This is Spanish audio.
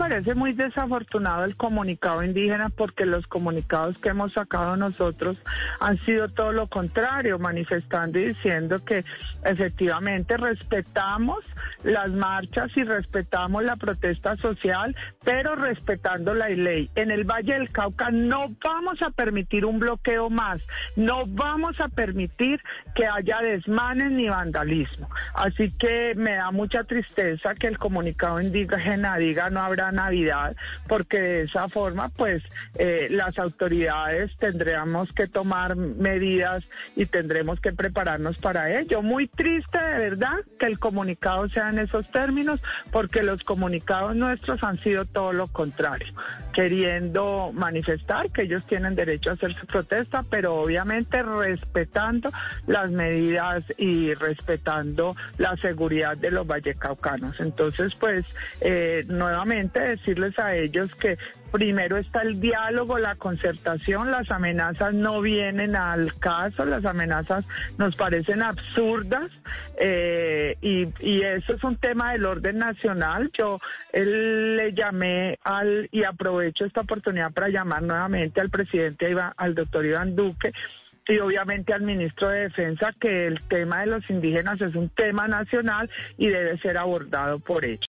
parece muy desafortunado el comunicado indígena porque los comunicados que hemos sacado nosotros han sido todo lo contrario, manifestando y diciendo que efectivamente respetamos las marchas y respetamos la protesta social, pero respetando la ley. En el Valle del Cauca no vamos a permitir un bloqueo más, no vamos a permitir que haya desmanes ni vandalismo. Así que me da mucha tristeza que el comunicado indígena diga no habrá Navidad, porque de esa forma pues eh, las autoridades tendremos que tomar medidas y tendremos que prepararnos para ello. Muy triste de verdad que el comunicado sea en esos términos, porque los comunicados nuestros han sido todo lo contrario, queriendo manifestar que ellos tienen derecho a hacer su protesta, pero obviamente respetando las medidas y respetando la seguridad de los vallecaucanos. Entonces, pues, eh, nuevamente decirles a ellos que primero está el diálogo, la concertación, las amenazas no vienen al caso, las amenazas nos parecen absurdas eh, y, y, eso es un tema del orden nacional. Yo le llamé al y aprovecho esta oportunidad para llamar nuevamente al presidente, al doctor Iván Duque y obviamente al ministro de Defensa que el tema de los indígenas es un tema nacional y debe ser abordado por ellos.